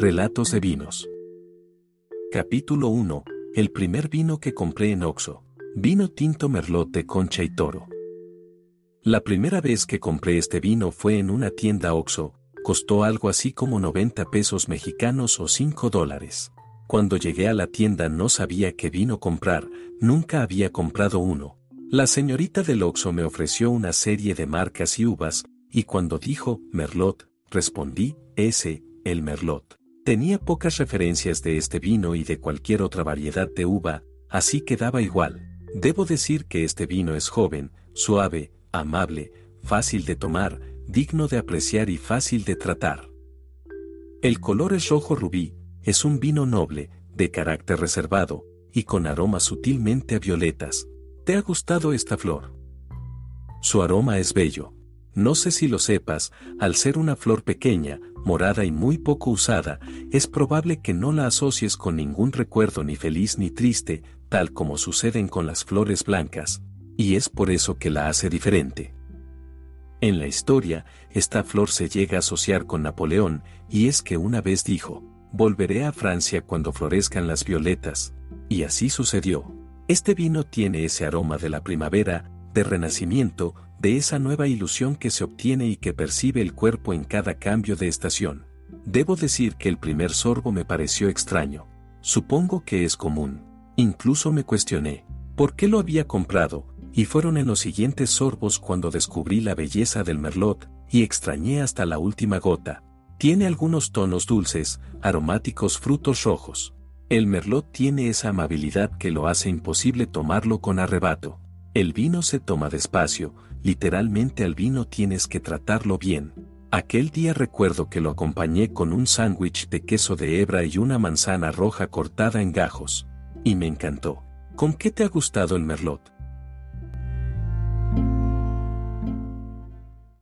Relatos de vinos. Capítulo 1. El primer vino que compré en Oxo. Vino tinto merlot de concha y toro. La primera vez que compré este vino fue en una tienda Oxo, costó algo así como 90 pesos mexicanos o 5 dólares. Cuando llegué a la tienda no sabía qué vino comprar, nunca había comprado uno. La señorita del Oxo me ofreció una serie de marcas y uvas, y cuando dijo Merlot, respondí, ese, el Merlot. Tenía pocas referencias de este vino y de cualquier otra variedad de uva, así que daba igual. Debo decir que este vino es joven, suave, amable, fácil de tomar, digno de apreciar y fácil de tratar. El color es rojo rubí, es un vino noble, de carácter reservado, y con aromas sutilmente a violetas. ¿Te ha gustado esta flor? Su aroma es bello. No sé si lo sepas, al ser una flor pequeña, morada y muy poco usada, es probable que no la asocies con ningún recuerdo ni feliz ni triste, tal como suceden con las flores blancas, y es por eso que la hace diferente. En la historia, esta flor se llega a asociar con Napoleón, y es que una vez dijo, volveré a Francia cuando florezcan las violetas, y así sucedió. Este vino tiene ese aroma de la primavera, de renacimiento, de esa nueva ilusión que se obtiene y que percibe el cuerpo en cada cambio de estación. Debo decir que el primer sorbo me pareció extraño. Supongo que es común. Incluso me cuestioné, ¿por qué lo había comprado? Y fueron en los siguientes sorbos cuando descubrí la belleza del merlot, y extrañé hasta la última gota. Tiene algunos tonos dulces, aromáticos frutos rojos. El merlot tiene esa amabilidad que lo hace imposible tomarlo con arrebato. El vino se toma despacio, literalmente al vino tienes que tratarlo bien. Aquel día recuerdo que lo acompañé con un sándwich de queso de hebra y una manzana roja cortada en gajos. Y me encantó. ¿Con qué te ha gustado el merlot?